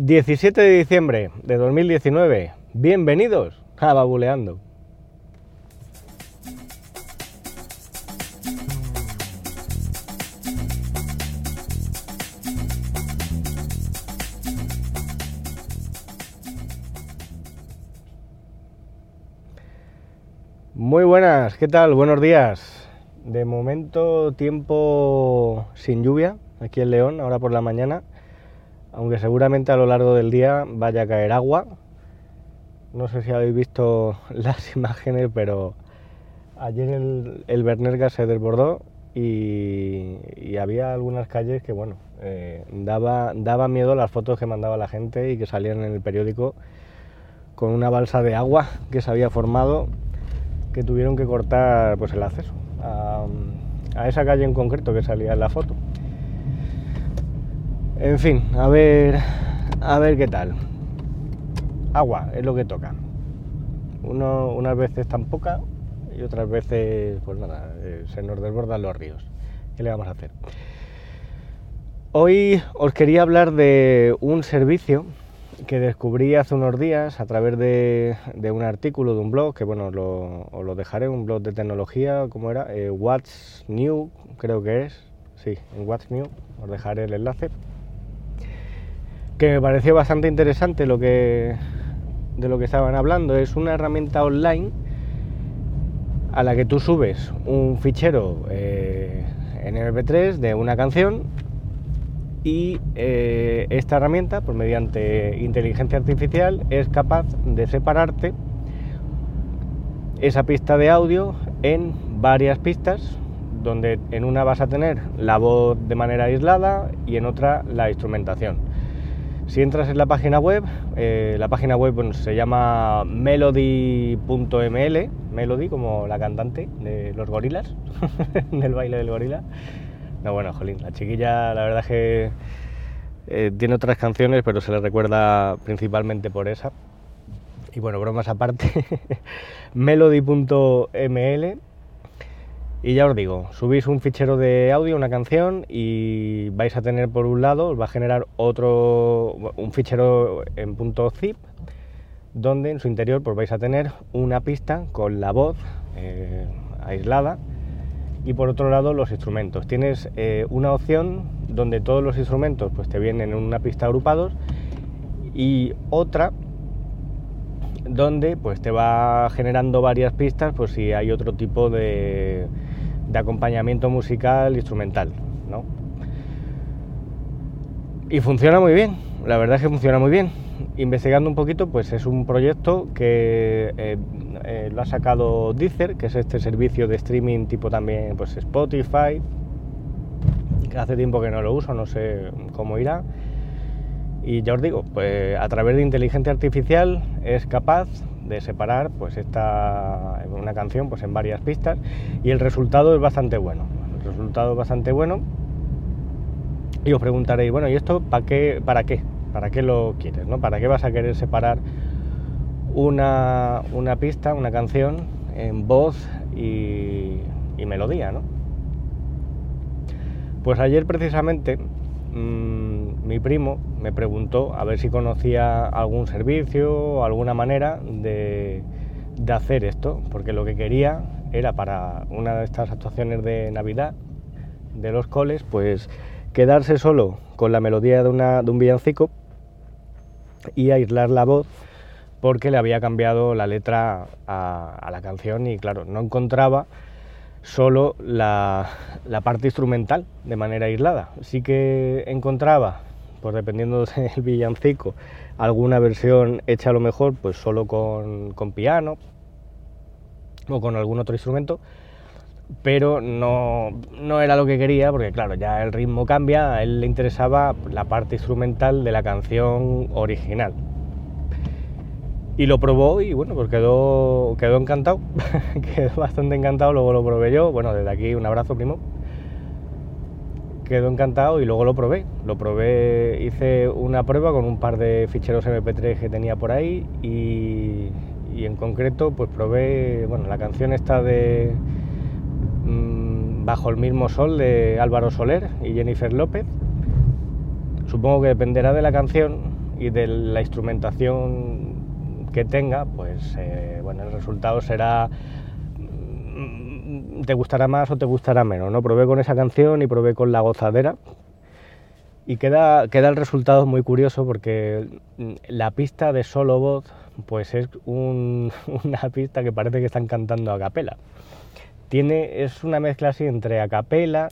17 de diciembre de 2019. Bienvenidos a Babuleando. Muy buenas, ¿qué tal? Buenos días. De momento tiempo sin lluvia aquí en León, ahora por la mañana aunque seguramente a lo largo del día vaya a caer agua. No sé si habéis visto las imágenes, pero ayer el, el se desbordó y, había algunas calles que, bueno, eh, daba, daba miedo las fotos que mandaba la gente y que salían en el periódico con una balsa de agua que se había formado que tuvieron que cortar pues, el acceso a esa calle en concreto que salía en la foto. En fin, a ver, a ver qué tal. Agua es lo que toca. Uno, unas veces tan poca y otras veces, pues nada, eh, se nos desbordan los ríos. ¿Qué le vamos a hacer? Hoy os quería hablar de un servicio que descubrí hace unos días a través de, un artículo de un blog, que bueno, os lo dejaré, un blog de tecnología, ¿cómo era? Eh, What's New, creo que es. Sí, en What's New, os dejaré el enlace que me pareció bastante interesante lo que, de lo que estaban hablando. Es una herramienta online a la que tú subes un fichero eh, en MP3 de una canción y eh, esta herramienta, pues mediante inteligencia artificial, es capaz de separarte esa pista de audio en varias pistas, donde en una vas a tener la voz de manera aislada y en otra la instrumentación. Si entras en la página web, eh, la página web se llama melody.ml, melody como la cantante de los gorilas, del baile del gorila. No, bueno, jolín, la chiquilla la verdad es que eh, tiene otras canciones, pero se le recuerda principalmente por esa. Y bueno, bromas aparte, melody.ml y ya os digo, subís un fichero de audio, una canción, y vais a tener por un lado, os va a generar otro, un fichero en punto zip, donde en su interior pues vais a tener una pista con la voz eh, aislada y por otro lado los instrumentos. Tienes eh, una opción donde todos los instrumentos pues te vienen en una pista agrupados y otra donde pues te va generando varias pistas pues si hay otro tipo de de acompañamiento musical instrumental, ¿no? Y funciona muy bien, la verdad es que funciona muy bien. Investigando un poquito, pues es un proyecto que eh, eh, lo ha sacado Deezer, que es este servicio de streaming tipo también pues Spotify, hace tiempo que no lo uso, no sé cómo irá. Y ya os digo, pues a través de inteligencia artificial es capaz de separar pues esta una canción pues en varias pistas y el resultado es bastante bueno. El resultado es bastante bueno y os preguntaréis bueno y esto para qué para qué para qué lo quieres no para qué vas a querer separar una, una pista una canción en voz y, melodía no pues ayer precisamente Mm, mi primo me preguntó a ver si conocía algún servicio o alguna manera de, hacer esto, porque lo que quería era para una de estas actuaciones de Navidad de los coles, pues quedarse solo con la melodía de, un villancico y aislar la voz porque le había cambiado la letra a la canción y claro, no encontraba solo la, parte instrumental de manera aislada. Sí que encontraba, pues dependiendo del villancico, alguna versión hecha a lo mejor pues solo con, piano o con algún otro instrumento, pero no, no, era lo que quería porque claro, ya el ritmo cambia, a él le interesaba la parte instrumental de la canción original. Y lo probó y bueno, pues quedó, quedó encantado, quedó bastante encantado, luego lo probé yo, bueno, desde aquí un abrazo primo, quedó encantado y luego lo probé, lo probé, hice una prueba con un par de ficheros MP3 que tenía por ahí y, en concreto pues probé, bueno, la canción está de mm, Bajo el mismo sol de Álvaro Soler y Jennifer López, supongo que dependerá de la canción y de la instrumentación que tenga, pues eh, bueno, el resultado será te gustará más o te gustará menos, ¿no? Probé con esa canción y probé con la gozadera y queda, queda el resultado muy curioso porque la pista de solo voz pues es una pista que parece que están cantando a capela. Tiene, es una mezcla así entre a capela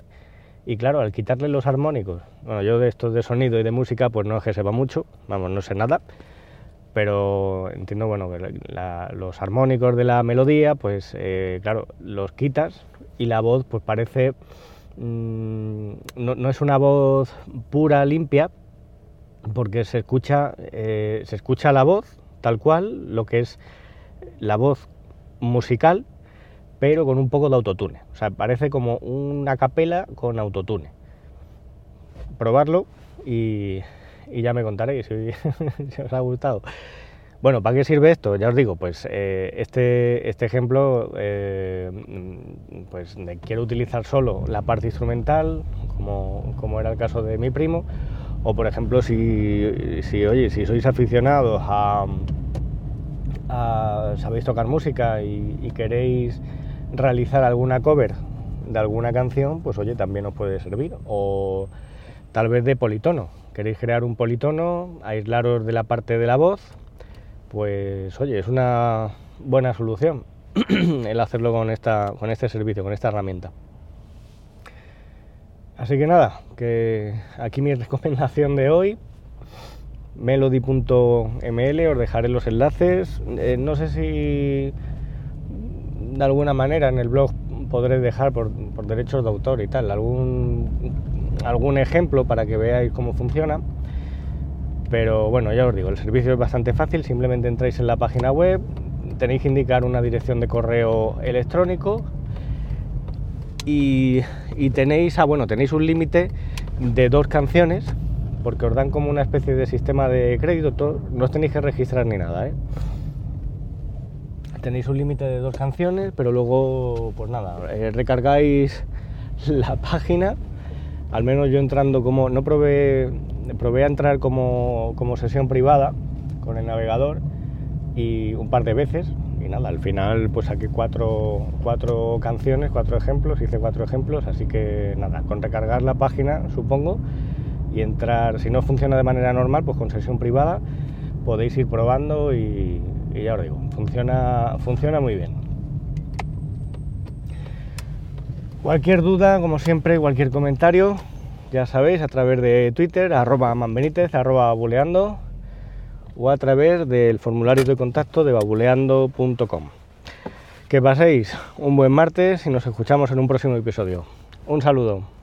y claro, al quitarle los armónicos, bueno, yo de esto de sonido y de música pues no es que sepa mucho, vamos, no sé nada, pero entiendo, bueno, que los armónicos de la melodía, pues eh, claro, los quitas y la voz pues parece, mm, no, es una voz pura, limpia, porque se escucha, eh, se escucha la voz, tal cual, lo que es la voz musical, pero con un poco de autotune. O sea, parece como una capela con autotune. Probarlo y, ya me contaréis si, os ha gustado. Bueno, ¿para qué sirve esto? Ya os digo, pues eh, este, este ejemplo, eh, pues quiero utilizar solo la parte instrumental, como, como, era el caso de mi primo, o por ejemplo, si, si oye, si sois aficionados a, sabéis tocar música y, queréis realizar alguna cover de alguna canción, pues oye, también os puede servir. O tal vez de politono. Queréis crear un politono, aislaros de la parte de la voz, pues oye, es una buena solución el hacerlo con, esta, con este servicio, con esta herramienta. Así que nada, que aquí mi recomendación de hoy melody.ml, os dejaré los enlaces. Eh, no sé si de alguna manera en el blog podré dejar por, derechos de autor y tal algún, algún ejemplo para que veáis cómo funciona. Pero bueno, ya os digo, el servicio es bastante fácil, simplemente entráis en la página web, tenéis que indicar una dirección de correo electrónico y, tenéis, ah, bueno, tenéis un límite de dos canciones porque os dan como una especie de sistema de crédito, no os tenéis que registrar ni nada. ¿eh? Tenéis un límite de dos canciones, pero luego, pues nada, eh, recargáis la página, al menos yo entrando como, no probé, probé a entrar como, como sesión privada con el navegador y un par de veces, y nada, al final pues saqué cuatro, cuatro canciones, cuatro ejemplos, hice cuatro ejemplos, así que nada, con recargar la página supongo y entrar, si no funciona de manera normal, pues con sesión privada podéis ir probando y, ya os digo, funciona, funciona muy bien. Cualquier duda, como siempre, cualquier comentario, ya sabéis, a través de Twitter, arroba manbenítez, arroba buleando, o a través del formulario de contacto de babuleando.com. Que paséis un buen martes y nos escuchamos en un próximo episodio. Un saludo.